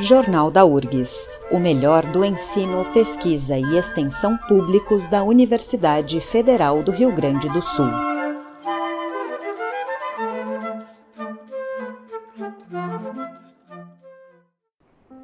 Jornal da URGS, o melhor do ensino, pesquisa e extensão públicos da Universidade Federal do Rio Grande do Sul.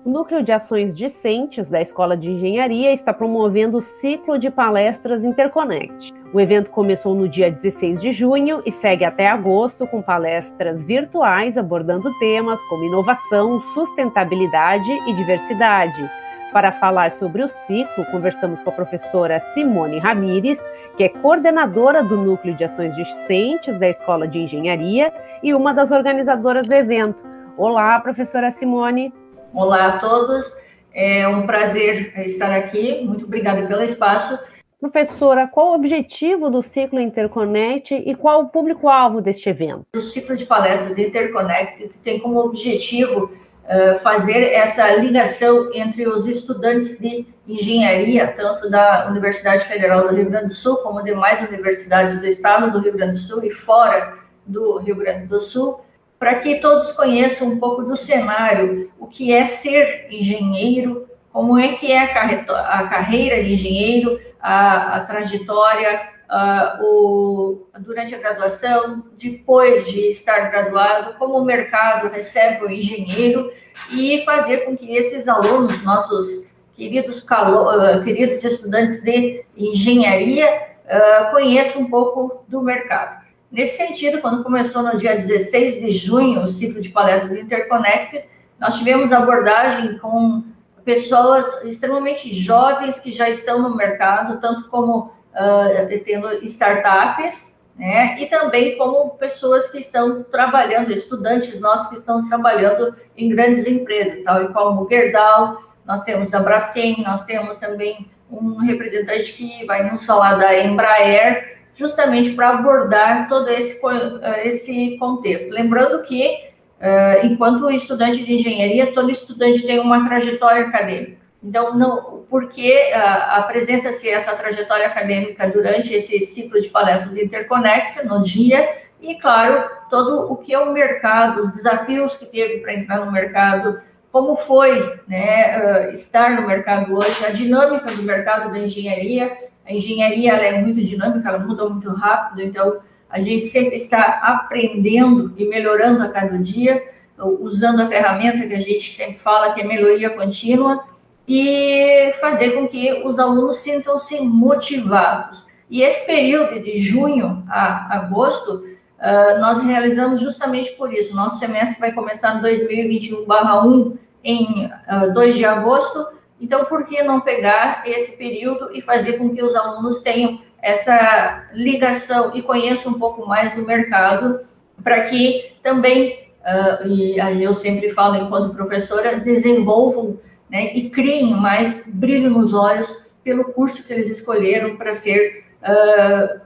O Núcleo de Ações Discentes da Escola de Engenharia está promovendo o ciclo de palestras Interconnect. O evento começou no dia 16 de junho e segue até agosto com palestras virtuais abordando temas como inovação, sustentabilidade e diversidade. Para falar sobre o ciclo, conversamos com a professora Simone Ramires, que é coordenadora do Núcleo de Ações Discentes da Escola de Engenharia e uma das organizadoras do evento. Olá, professora Simone. Olá a todos, é um prazer estar aqui, muito obrigada pelo espaço. Professora, qual o objetivo do ciclo Interconnect e qual o público-alvo deste evento? O ciclo de palestras Interconnect tem como objetivo uh, fazer essa ligação entre os estudantes de engenharia, tanto da Universidade Federal do Rio Grande do Sul, como demais universidades do estado do Rio Grande do Sul e fora do Rio Grande do Sul, para que todos conheçam um pouco do cenário, o que é ser engenheiro, como é que é a, carreira de engenheiro, a, a trajetória, a, o, durante a graduação, depois de estar graduado, como o mercado recebe o engenheiro e fazer com que esses alunos, nossos queridos, calo, queridos estudantes de engenharia, conheçam um pouco do mercado. Nesse sentido, quando começou no dia 16 de junho o ciclo de palestras Interconnect, nós tivemos abordagem com pessoas extremamente jovens que já estão no mercado, tanto como uh, tendo startups, né, e também como pessoas que estão trabalhando, estudantes nossos que estão trabalhando em grandes empresas, tal como o Gerdau, nós temos a Braskem, nós temos também um representante que vai nos falar da Embraer, justamente para abordar todo esse, esse contexto. Lembrando que, uh, enquanto estudante de engenharia, todo estudante tem uma trajetória acadêmica. Então, não, porque uh, apresenta-se essa trajetória acadêmica durante esse ciclo de palestras Interconnect, no dia, e, claro, todo o que é o mercado, os desafios que teve para entrar no mercado, como foi né, uh, estar no mercado hoje, a dinâmica do mercado da engenharia, a engenharia é muito dinâmica, ela muda muito rápido, então a gente sempre está aprendendo e melhorando a cada dia, usando a ferramenta que a gente sempre fala, que é melhoria contínua, e fazer com que os alunos sintam-se motivados. E esse período de junho a agosto, uh, nós realizamos justamente por isso. Nosso semestre vai começar em 2021/1 em uh, 2 de agosto, então, por que não pegar esse período e fazer com que os alunos tenham essa ligação e conheçam um pouco mais do mercado, para que também, uh, e aí eu sempre falo enquanto professora, desenvolvam né, e criem mais brilho nos olhos pelo curso que eles escolheram para ser uh,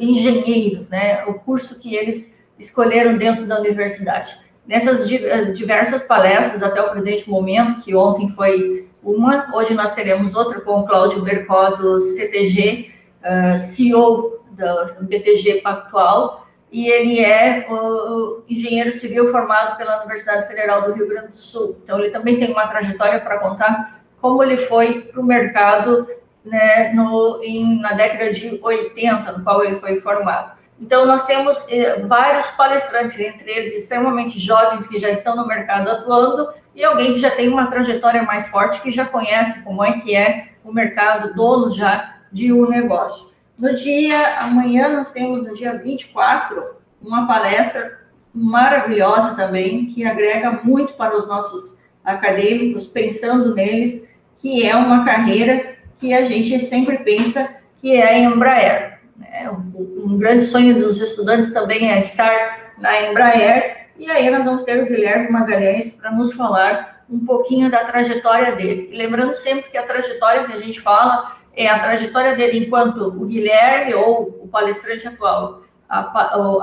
engenheiros, né, o curso que eles escolheram dentro da universidade. Nessas diversas palestras até o presente momento, que ontem foi uma, hoje nós teremos outra com o Cláudio Bercó, do CTG, uh, CEO do BTG Pactual, e ele é engenheiro civil formado pela Universidade Federal do Rio Grande do Sul. Então, ele também tem uma trajetória para contar como ele foi para o mercado né, no, em, na década de 80, no qual ele foi formado. Então, nós temos eh, vários palestrantes, entre eles extremamente jovens que já estão no mercado atuando, e alguém que já tem uma trajetória mais forte, que já conhece como é que é o mercado, dono já de um negócio. No dia, amanhã nós temos, no dia 24, uma palestra maravilhosa também, que agrega muito para os nossos acadêmicos, pensando neles, que é uma carreira que a gente sempre pensa que é a Embraer. Né? Um grande sonho dos estudantes também é estar na Embraer, e aí nós vamos ter o Guilherme Magalhães para nos falar um pouquinho da trajetória dele. E lembrando sempre que a trajetória que a gente fala é a trajetória dele enquanto o Guilherme ou o palestrante atual, a,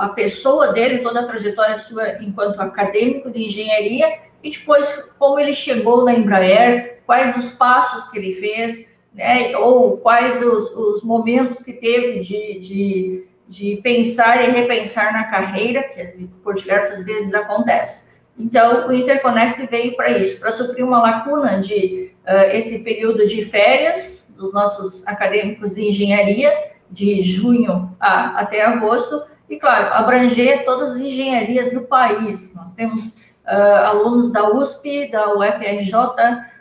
a pessoa dele, toda a trajetória sua enquanto acadêmico de engenharia e depois como ele chegou na Embraer, quais os passos que ele fez, né, ou quais os, os momentos que teve de, de de pensar e repensar na carreira, que por diversas vezes acontece. Então, o Interconnect veio para isso, para suprir uma lacuna de uh, esse período de férias dos nossos acadêmicos de engenharia, de junho a, até agosto, e, claro, abranger todas as engenharias do país. Nós temos uh, alunos da USP, da UFRJ,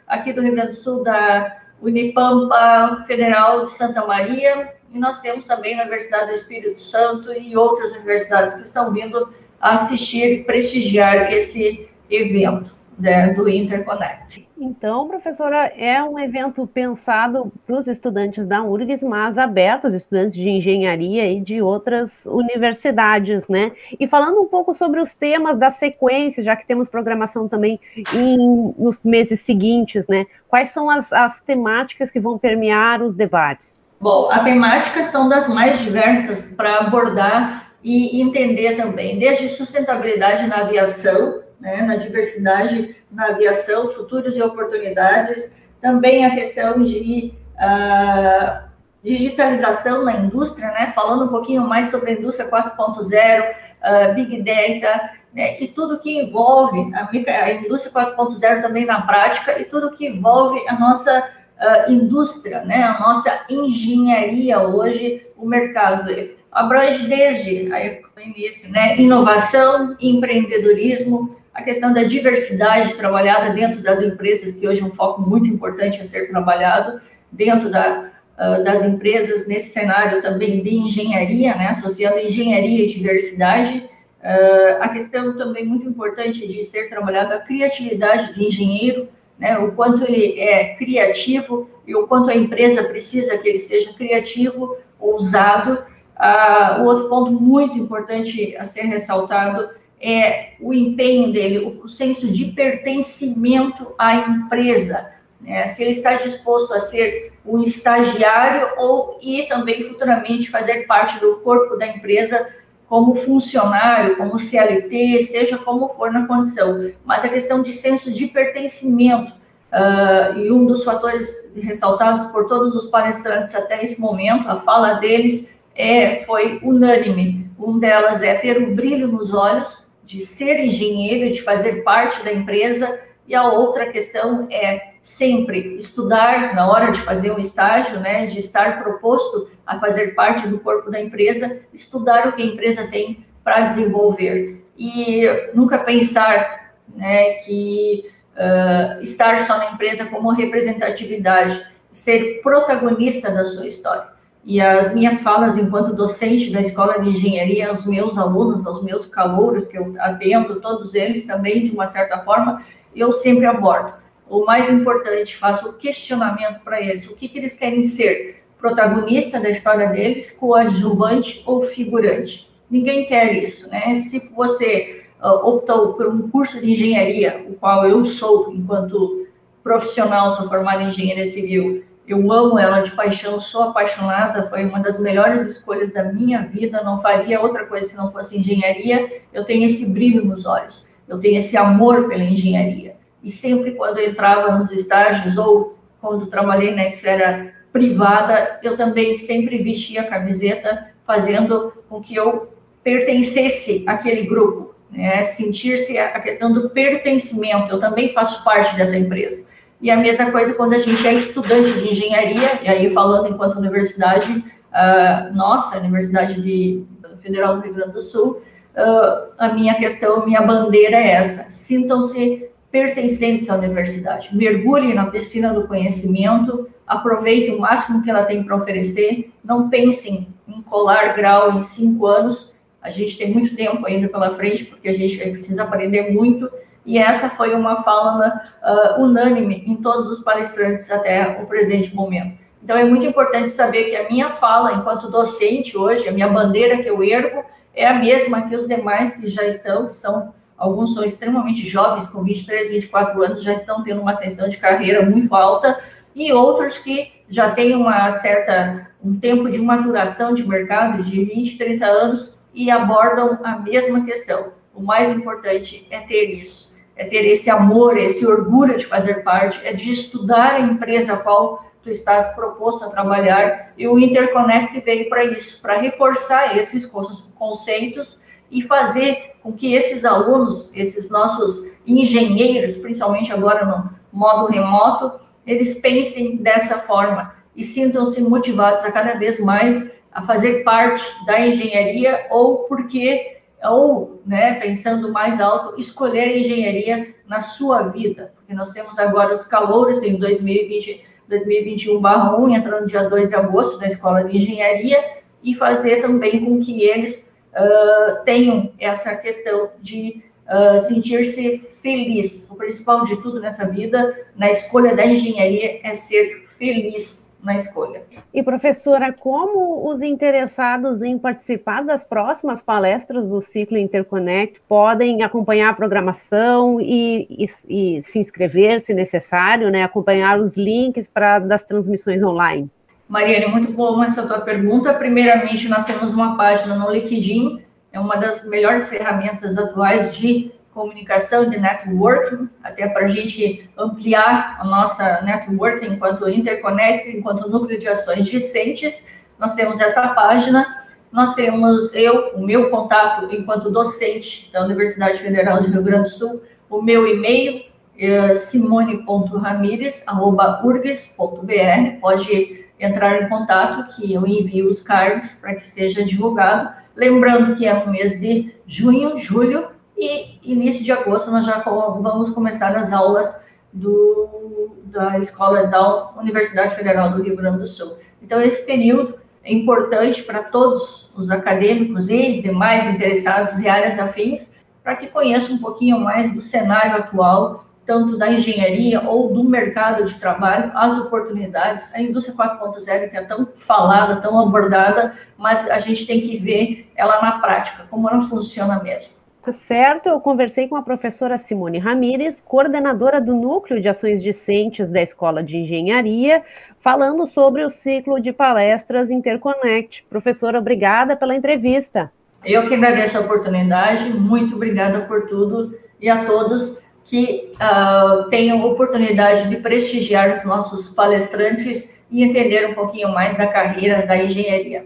aqui do Rio Grande do Sul, da Unipampa Federal de Santa Maria, e nós temos também a Universidade do Espírito Santo e outras universidades que estão vindo assistir e prestigiar esse evento do Interconnect. Então, professora, é um evento pensado para os estudantes da URGS, mas aberto aos estudantes de engenharia e de outras universidades, né? E falando um pouco sobre os temas da sequência, já que temos programação também em, nos meses seguintes, né? Quais são as, as temáticas que vão permear os debates? Bom, a temática são das mais diversas para abordar e entender também, desde sustentabilidade na aviação, né, na diversidade na aviação, futuros e oportunidades, também a questão de uh, digitalização na indústria, né, falando um pouquinho mais sobre a indústria 4.0, uh, ah, Big Data, né, e tudo que envolve a, a indústria 4.0 também na prática, e tudo que envolve a nossa uh, indústria, né, a nossa engenharia hoje, o mercado abrange desde o início, né, inovação, empreendedorismo, a questão da diversidade trabalhada dentro das empresas, que hoje é um foco muito importante a ser trabalhado dentro da, uh, das empresas, nesse cenário também de engenharia, né, associando engenharia e diversidade. Uh, a questão também muito importante de ser trabalhada a criatividade do engenheiro, né, o quanto ele é criativo e o quanto a empresa precisa que ele seja criativo, ousado. Uh, o outro ponto muito importante a ser ressaltado é, o empenho dele, o, o senso de pertencimento à empresa, né? se ele está disposto a ser um estagiário ou e também futuramente fazer parte do corpo da empresa como funcionário, como CLT, seja como for na condição, mas a questão de senso de pertencimento uh, e um dos fatores ressaltados por todos os palestrantes até esse momento, a fala deles é foi unânime. Um delas é ter o um brilho nos olhos, de ser engenheiro, de fazer parte da empresa, e a outra questão é sempre estudar na hora de fazer um estágio, né, de estar proposto a fazer parte do corpo da empresa, estudar o que a empresa tem para desenvolver e nunca pensar, né, que uh, estar só na empresa como representatividade, ser protagonista da sua história. E as minhas falas enquanto docente da Escola de Engenharia aos meus alunos, aos meus calouros, que eu atendo, todos eles também, de uma certa forma, eu sempre abordo. O mais importante, faço o questionamento para eles, o que, que eles querem ser? Protagonista da história deles, coadjuvante ou figurante? Ninguém quer isso, né? Se você uh, optou por um curso de engenharia, o qual eu sou, enquanto profissional, sou formada em engenharia civil, eu amo ela de paixão, sou apaixonada, foi uma das melhores escolhas da minha vida, não faria outra coisa se não fosse engenharia. Eu tenho esse brilho nos olhos, eu tenho esse amor pela engenharia. E sempre quando eu entrava nos estágios ou quando trabalhei na esfera privada, eu também sempre vestia a camiseta, fazendo com que eu pertencesse àquele grupo, né? sentir-se a questão do pertencimento. Eu também faço parte dessa empresa. E a mesma coisa quando a gente é estudante de engenharia, e aí falando enquanto universidade, uh, nossa, Universidade de, Federal do Rio Grande do Sul, uh, a minha questão, minha bandeira é essa: sintam-se pertencentes à universidade, mergulhem na piscina do conhecimento, aproveitem o máximo que ela tem para oferecer, não pensem em colar grau em cinco anos, a gente tem muito tempo ainda pela frente, porque a gente precisa aprender muito e essa foi uma fala uh, unânime em todos os palestrantes até o presente momento. Então, é muito importante saber que a minha fala, enquanto docente hoje, a minha bandeira que eu ergo, é a mesma que os demais que já estão, que são, alguns são extremamente jovens, com 23, 24 anos, já estão tendo uma ascensão de carreira muito alta, e outros que já têm uma certa, um tempo de maturação de mercado de 20, 30 anos e abordam a mesma questão. O mais importante é ter isso é ter esse amor, esse orgulho de fazer parte, é de estudar a empresa a qual tu estás proposto a trabalhar, e o Interconnect veio para isso, para reforçar esses conceitos e fazer com que esses alunos, esses nossos engenheiros, principalmente agora no modo remoto, eles pensem dessa forma e sintam-se motivados a cada vez mais a fazer parte da engenharia ou porque ou, né, pensando mais alto, escolher a engenharia na sua vida, porque nós temos agora os calouros em 2020, 2021/1, entrando no dia 2 de agosto da Escola de Engenharia e fazer também com que eles uh, tenham essa questão de uh, sentir-se feliz. O principal de tudo nessa vida, na escolha da engenharia, é ser feliz na escolha. E professora, como os interessados em participar das próximas palestras do ciclo Interconnect podem acompanhar a programação e, e, e se inscrever, se necessário, né, acompanhar os links para das transmissões online? Mariane, muito boa essa tua pergunta. Primeiramente, nós temos uma página no LinkedIn, é uma das melhores ferramentas atuais de comunicação, de networking, até para a gente ampliar a nossa networking enquanto Interconnect, enquanto núcleo de ações discentes. Nós temos essa página, nós temos eu, o meu contato enquanto docente da Universidade Federal de Rio Grande do Sul, o meu e-mail, é simone.ramires.urgs.br, pode entrar em contato que eu envio os cards para que seja divulgado. Lembrando que é no mês de junho, julho, e início de agosto nós já vamos começar as aulas do, da escola da Universidade Federal do Rio Grande do Sul. Então, esse período é importante para todos os acadêmicos e demais interessados e áreas afins, para que conheçam um pouquinho mais do cenário atual, tanto da engenharia ou do mercado de trabalho, as oportunidades, a indústria 4.0 que é tão falada, tão abordada, mas a gente tem que ver ela na prática, como ela funciona mesmo. Tá certo, eu conversei com a professora Simone Ramires, coordenadora do Núcleo de Ações Discentes da Escola de Engenharia, falando sobre o ciclo de palestras Interconnect. Professora, obrigada pela entrevista. Eu que agradeço a oportunidade, muito obrigada por tudo e a todos que uh, tenham oportunidade de prestigiar os nossos palestrantes e entender um pouquinho mais da carreira da engenharia.